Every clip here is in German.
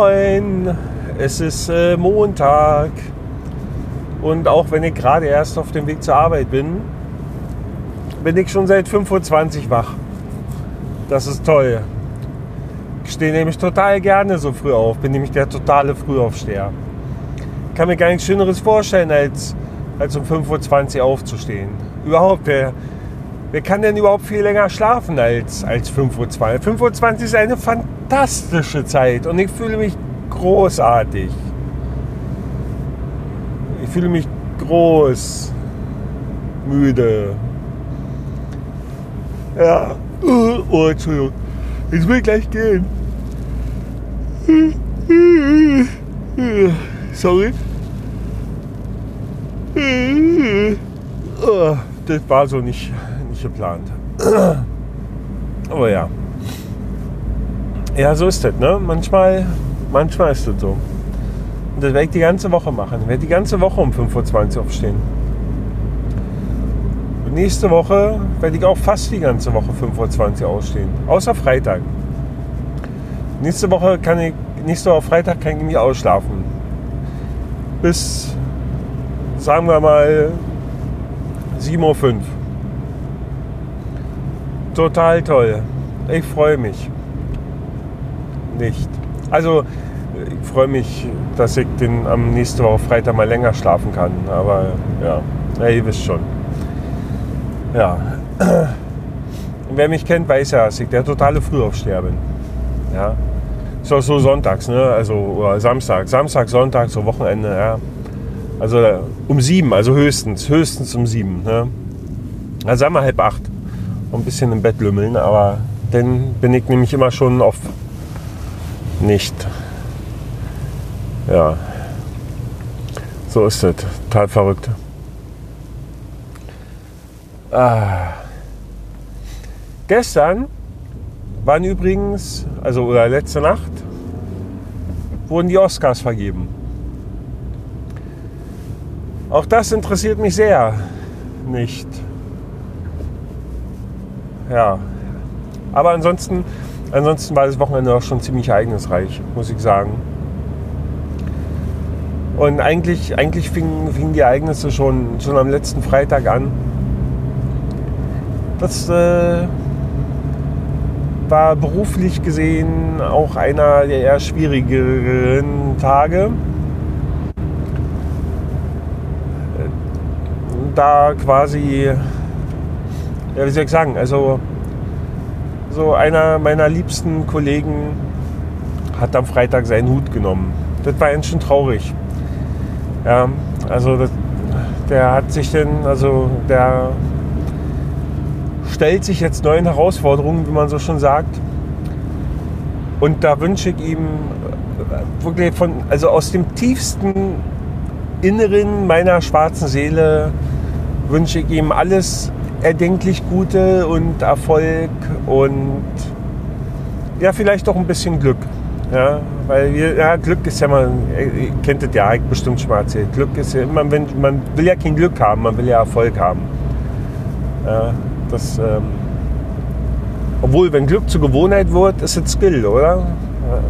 Moin, es ist äh, Montag und auch wenn ich gerade erst auf dem Weg zur Arbeit bin, bin ich schon seit 5.20 Uhr wach. Das ist toll. Ich stehe nämlich total gerne so früh auf, bin nämlich der totale Frühaufsteher. Ich kann mir gar nichts Schöneres vorstellen, als, als um 5.20 Uhr aufzustehen. Überhaupt, wer, wer kann denn überhaupt viel länger schlafen als, als 5.20 Uhr? 5.20 Uhr ist eine fantastische Zeit und ich fühle mich großartig. Ich fühle mich groß, müde. Ja. Oh, Entschuldigung. Ich will gleich gehen. Sorry. Oh, das war so nicht, nicht geplant. Aber ja. Ja, so ist das, ne? Manchmal, manchmal ist das so. Und das werde ich die ganze Woche machen. Ich werde die ganze Woche um 5.20 Uhr aufstehen. Und nächste Woche werde ich auch fast die ganze Woche 5.20 Uhr ausstehen. Außer Freitag. Nächste Woche kann ich, nächste Woche Freitag kann ich nicht ausschlafen. Bis, sagen wir mal, 7.05 Uhr. Total toll. Ich freue mich. Nicht. Also, ich freue mich, dass ich den am nächsten Woche Freitag mal länger schlafen kann. Aber ja, ja ihr wisst schon. Ja. Wer mich kennt, weiß ja, dass ich der totale Frühaufsteher bin. Ja. Ist auch so sonntags, ne? Also oder Samstag. Samstag, Sonntag, so Wochenende, ja. Also um sieben, also höchstens, höchstens um sieben. Ne? Also sagen wir halb acht. Ein bisschen im Bett lümmeln, aber dann bin ich nämlich immer schon auf nicht. Ja. So ist es. Total verrückt. Ah. Gestern waren übrigens, also oder letzte Nacht, wurden die Oscars vergeben. Auch das interessiert mich sehr nicht. Ja. Aber ansonsten, ansonsten war das Wochenende auch schon ziemlich ereignisreich, muss ich sagen. Und eigentlich, eigentlich fingen, fingen die Ereignisse schon, schon am letzten Freitag an. Das äh, war beruflich gesehen auch einer der eher schwierigeren Tage. Da quasi, ja, wie soll ich sagen, also so einer meiner liebsten Kollegen hat am Freitag seinen Hut genommen. Das war ganz schön traurig. Ja, also das, der hat sich denn, also der stellt sich jetzt neuen Herausforderungen, wie man so schon sagt. Und da wünsche ich ihm wirklich von, also aus dem tiefsten Inneren meiner schwarzen Seele wünsche ich ihm alles erdenklich Gute und Erfolg und ja, vielleicht auch ein bisschen Glück. Ja, weil wir, ja, Glück ist ja mal, ihr kennt das ja, ich bestimmt schon mal erzählt. Glück ist ja immer, wenn, man will ja kein Glück haben, man will ja Erfolg haben. Ja, das, ähm, obwohl, wenn Glück zur Gewohnheit wird, ist es Skill, oder?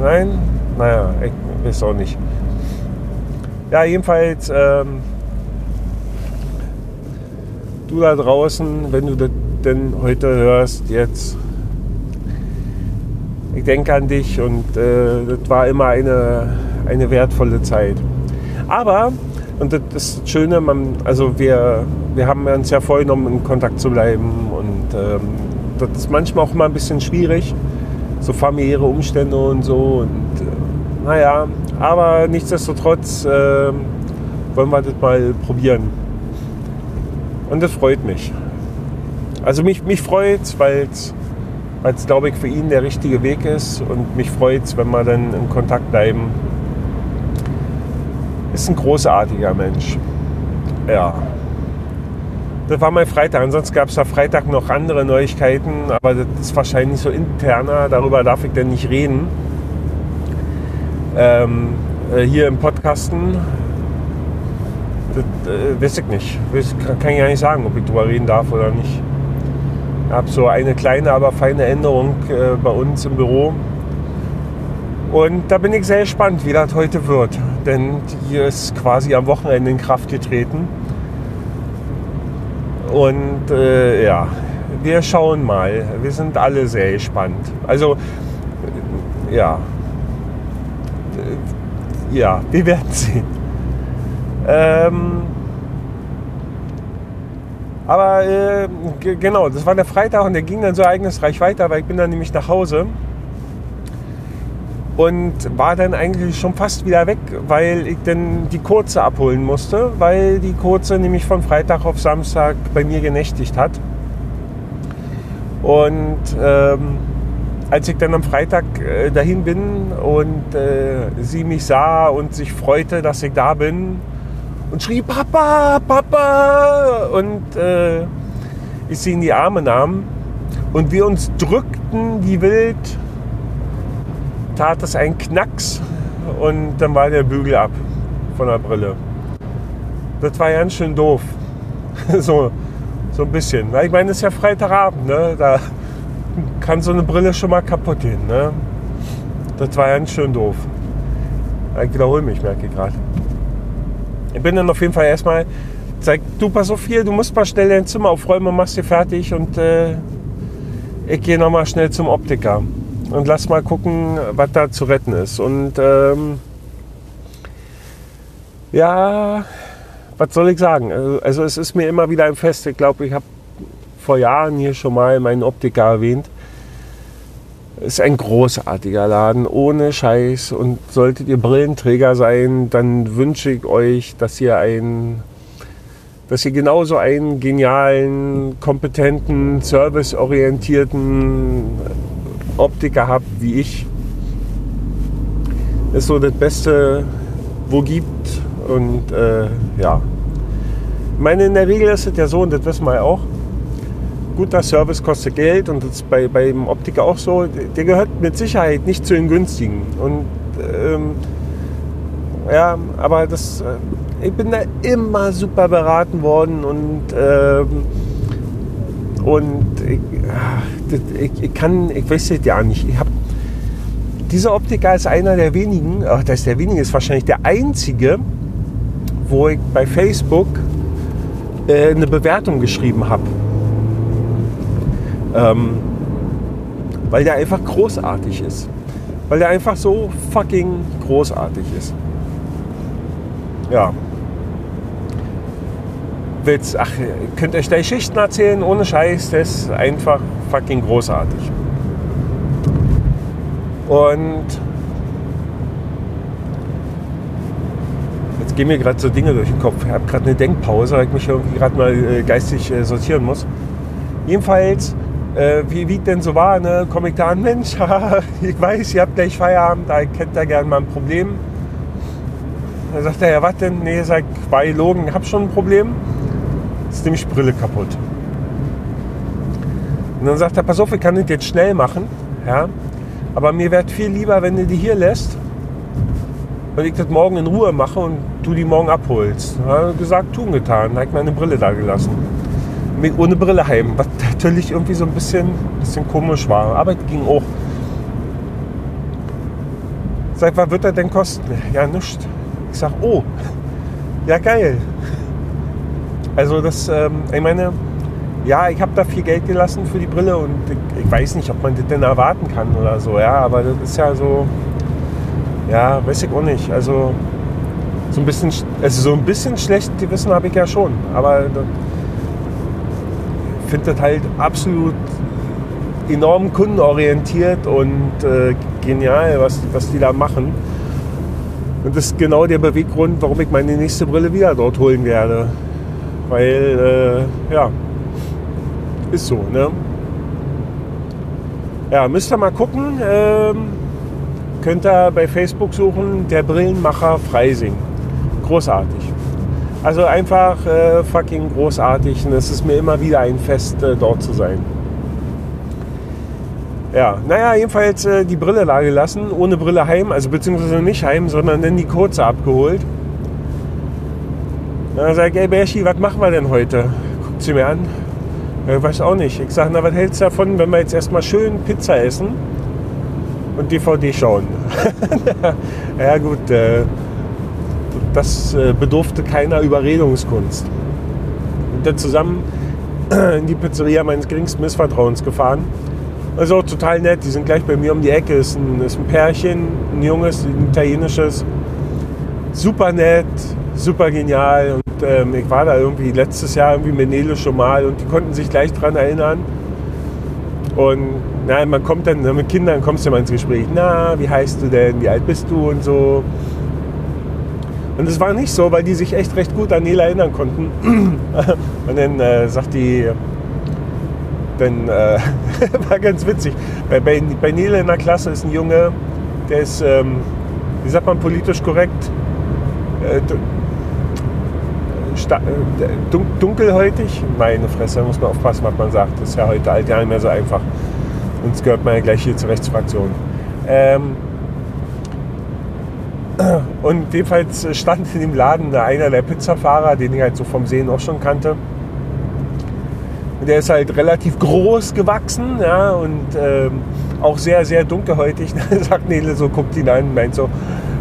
Nein? Naja, ich weiß auch nicht. Ja, jedenfalls, ähm, du da draußen, wenn du das denn heute hörst, jetzt, ich denke an dich und äh, das war immer eine, eine wertvolle Zeit. Aber, und das ist das Schöne, man, also wir, wir haben uns ja vorgenommen, in Kontakt zu bleiben und ähm, das ist manchmal auch mal ein bisschen schwierig, so familiäre Umstände und so und äh, naja, aber nichtsdestotrotz äh, wollen wir das mal probieren. Und das freut mich. Also mich, mich freut es, weil es, glaube ich, für ihn der richtige Weg ist. Und mich freut es, wenn wir dann in Kontakt bleiben. Ist ein großartiger Mensch. Ja. Das war mein Freitag. Ansonsten gab es da Freitag noch andere Neuigkeiten, aber das ist wahrscheinlich so interner. Darüber darf ich denn nicht reden. Ähm, äh, hier im Podcasten. Das äh, weiß ich nicht. Das kann ich gar nicht sagen, ob ich drüber reden darf oder nicht. Ich habe so eine kleine, aber feine Änderung äh, bei uns im Büro. Und da bin ich sehr gespannt, wie das heute wird. Denn die ist quasi am Wochenende in Kraft getreten. Und äh, ja, wir schauen mal. Wir sind alle sehr gespannt. Also, ja. Ja, wir werden sehen. Ähm, aber äh, genau, das war der Freitag und der ging dann so ereignisreich weiter, weil ich bin dann nämlich nach Hause und war dann eigentlich schon fast wieder weg, weil ich dann die kurze abholen musste, weil die kurze nämlich von Freitag auf Samstag bei mir genächtigt hat. Und ähm, als ich dann am Freitag äh, dahin bin und äh, sie mich sah und sich freute, dass ich da bin und schrie Papa, Papa und äh, ich sie in die Arme nahm und wir uns drückten wie wild tat es einen Knacks und dann war der Bügel ab von der Brille. Das war ganz schön doof. so, so ein bisschen. Ich meine, es ist ja Freitagabend, ne? da kann so eine Brille schon mal kaputt gehen. Ne? Das war ganz schön doof. Ich wiederhole mich, merke ich gerade. Ich bin dann auf jeden Fall erstmal, sag du pass auf hier, du musst mal schnell dein Zimmer aufräumen und machst dir fertig und äh, ich gehe nochmal schnell zum Optiker und lass mal gucken, was da zu retten ist. Und ähm, ja, was soll ich sagen? Also, also es ist mir immer wieder ein Fest. Ich glaube, ich habe vor Jahren hier schon mal meinen Optiker erwähnt. Ist ein großartiger Laden, ohne Scheiß. Und solltet ihr Brillenträger sein, dann wünsche ich euch, dass ihr ein dass ihr genauso einen genialen, kompetenten, serviceorientierten Optiker habt wie ich. Ist so das Beste, wo gibt. Und äh, ja. Ich meine, in der Regel ist es ja so, und das wissen wir ja auch, guter Service kostet Geld und das ist bei, beim Optiker auch so. Der gehört mit Sicherheit nicht zu den günstigen. Und ähm, ja, aber das, äh, ich bin da immer super beraten worden und ähm, und ich, ich, ich, kann, ich weiß es ja nicht. Ich hab, dieser Optiker ist einer der wenigen, ach, das ist der wenige, ist wahrscheinlich der einzige, wo ich bei Facebook äh, eine Bewertung geschrieben habe. Ähm, weil der einfach großartig ist. Weil der einfach so fucking großartig ist. Ja willst, ach, könnt euch da Geschichten erzählen, ohne Scheiß, das ist einfach fucking großartig. Und jetzt gehen mir gerade so Dinge durch den Kopf. Ich habe gerade eine Denkpause, weil ich mich irgendwie gerade mal äh, geistig äh, sortieren muss. Jedenfalls, äh, wie, wie denn so war, ne, komme ich da an, Mensch, ich weiß, ihr habt gleich Feierabend, da kennt ihr gerne mal ein Problem. Da sagt er, ja, was denn? Nee, sag, bei Logen, ich habe schon ein Problem ist nämlich Brille kaputt. Und dann sagt er, pass auf, ich kann das jetzt schnell machen, ja, aber mir wäre viel lieber, wenn du die hier lässt und ich das morgen in Ruhe mache und du die morgen abholst. Ja, gesagt, tun getan, da ich meine Brille da gelassen. Ohne Brille heim, was natürlich irgendwie so ein bisschen, bisschen komisch war, aber es ging auch. Sag, was wird das denn kosten? Ja, nichts. Ich sag, oh, ja geil. Also das, ähm, ich meine, ja, ich habe da viel Geld gelassen für die Brille und ich, ich, weiß nicht, ob man das denn erwarten kann oder so, ja, aber das ist ja so, ja, weiß ich auch nicht. Also so ein bisschen, also so ein bisschen schlecht Gewissen habe ich ja schon, aber finde das halt absolut enorm kundenorientiert und äh, genial, was, was die da machen. Und das ist genau der Beweggrund, warum ich meine nächste Brille wieder dort holen werde. Weil, äh, ja, ist so, ne? Ja, müsst ihr mal gucken. Ähm, könnt ihr bei Facebook suchen, der Brillenmacher Freising. Großartig. Also einfach äh, fucking großartig und es ist mir immer wieder ein Fest, äh, dort zu sein. Ja, naja, jedenfalls äh, die Brille da gelassen, ohne Brille heim, also beziehungsweise nicht heim, sondern dann die kurze abgeholt. Dann sage ich, ey Berschi, was machen wir denn heute? Guckt sie mir an. Ich weiß auch nicht. Ich sage, na, was hältst du davon, wenn wir jetzt erstmal schön Pizza essen? und DVD schauen. ja gut, äh, das äh, bedurfte keiner Überredungskunst. Und dann zusammen in die Pizzeria meines geringsten Missvertrauens gefahren. Also total nett, die sind gleich bei mir um die Ecke. Ist ein, ist ein Pärchen, ein junges, ein italienisches. Super nett, super genial. Und ähm, ich war da irgendwie letztes Jahr irgendwie mit Nele schon mal und die konnten sich gleich dran erinnern. Und na, man kommt dann, mit Kindern kommst du immer ins Gespräch. Na, wie heißt du denn? Wie alt bist du? Und so. Und es war nicht so, weil die sich echt recht gut an Nele erinnern konnten. Und dann äh, sagt die, dann äh, war ganz witzig. Bei, bei, bei Nele in der Klasse ist ein Junge, der ist, ähm, wie sagt man politisch korrekt, äh, äh dunkelhäutig. Meine Fresse, muss man aufpassen, was man sagt. Das ist ja heute alt gar nicht mehr so einfach. Uns gehört man ja gleich hier zur Rechtsfraktion. Ähm, und jedenfalls stand in dem Laden einer der Pizzafahrer, den ich halt so vom Sehen auch schon kannte. Der ist halt relativ groß gewachsen ja, und ähm, auch sehr, sehr dunkelhäutig. sagt Nele so, guckt ihn an und meint so,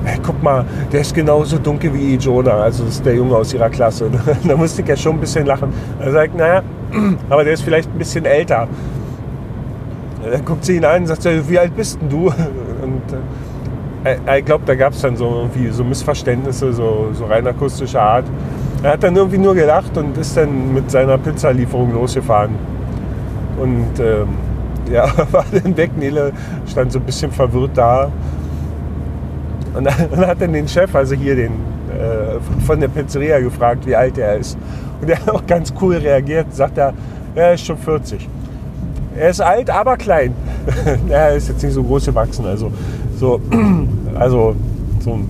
hey, guck mal, der ist genauso dunkel wie Jonah, also das ist der Junge aus ihrer Klasse. da musste ich ja schon ein bisschen lachen. Er sagt, naja, aber der ist vielleicht ein bisschen älter. Dann guckt sie ihn an und sagt, wie alt bist denn du? Und äh, ich glaube, da gab es dann so irgendwie so Missverständnisse, so, so rein akustischer Art. Er hat dann irgendwie nur gelacht und ist dann mit seiner Pizzalieferung losgefahren. Und ähm, ja, war dann weg. Nele stand so ein bisschen verwirrt da. Und dann hat dann den Chef, also hier den äh, von der Pizzeria, gefragt, wie alt er ist. Und er hat auch ganz cool reagiert, sagt er, er ist schon 40. Er ist alt, aber klein. er ist jetzt nicht so groß gewachsen, also so, also so ein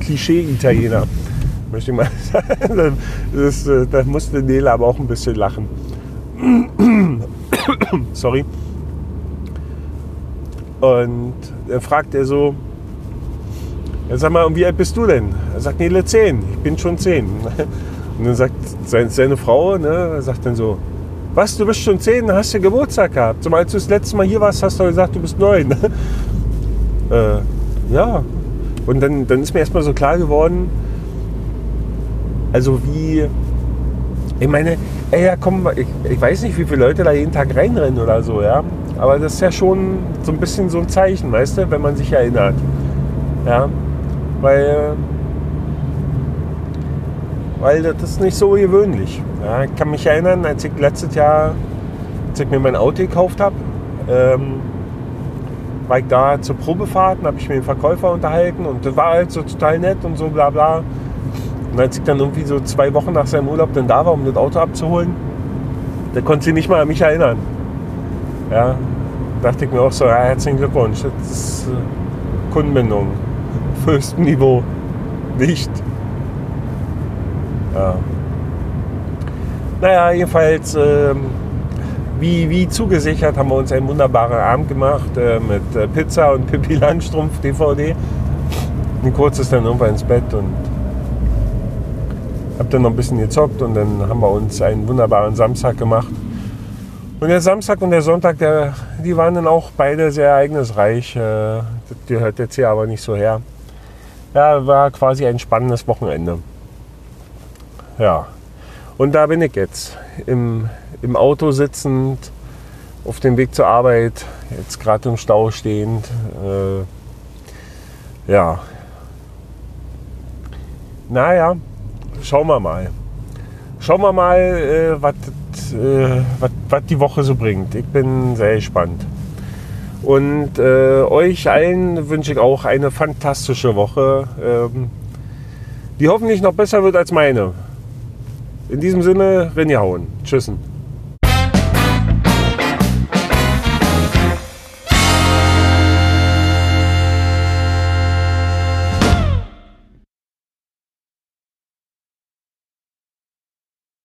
Klischee-Italiener, möchte ich mal sagen. Das, äh, da musste Nele aber auch ein bisschen lachen. Sorry. Und dann fragt er so, ja, sag mal, wie alt bist du denn? Er sagt, Nele, 10. Ich bin schon 10. Und dann sagt seine Frau, ne, sagt dann so, was, du bist schon 10, hast du Geburtstag gehabt. So, als du das letzte Mal hier warst, hast du gesagt, du bist 9. äh, ja. Und dann, dann ist mir erstmal so klar geworden, also wie, ich meine, ey, ja, komm, ich, ich weiß nicht, wie viele Leute da jeden Tag reinrennen oder so, ja. Aber das ist ja schon so ein bisschen so ein Zeichen, weißt du, wenn man sich erinnert. Ja. Weil, weil das ist nicht so gewöhnlich. Ja, ich kann mich erinnern, als ich letztes Jahr, als ich mir mein Auto gekauft habe, ähm, war ich da zur Probefahrt und habe ich mit dem Verkäufer unterhalten und das war halt so total nett und so bla bla. Und als ich dann irgendwie so zwei Wochen nach seinem Urlaub dann da war, um das Auto abzuholen, da konnte sie nicht mal an mich erinnern. Ja, dachte ich mir auch so, ja, herzlichen Glückwunsch, das ist äh, Kundenbindung auf höchstem Niveau. Nicht. Ja. Naja, jedenfalls, ähm, wie, wie zugesichert, haben wir uns einen wunderbaren Abend gemacht äh, mit äh, Pizza und Pippi Langstrumpf DVD. Und kurz ist dann irgendwann ins Bett und hab dann noch ein bisschen gezockt und dann haben wir uns einen wunderbaren Samstag gemacht. Und der Samstag und der Sonntag, der, die waren dann auch beide sehr ereignisreich. Äh, das gehört jetzt hier aber nicht so her. Ja, war quasi ein spannendes Wochenende. Ja, und da bin ich jetzt im, im Auto sitzend, auf dem Weg zur Arbeit, jetzt gerade im Stau stehend. Äh, ja. Naja, schauen wir mal. Schauen wir mal, äh, was äh, die Woche so bringt. Ich bin sehr gespannt. Und äh, euch allen wünsche ich auch eine fantastische Woche, ähm, die hoffentlich noch besser wird als meine. In diesem Sinne, Rinjahauen. Tschüssen.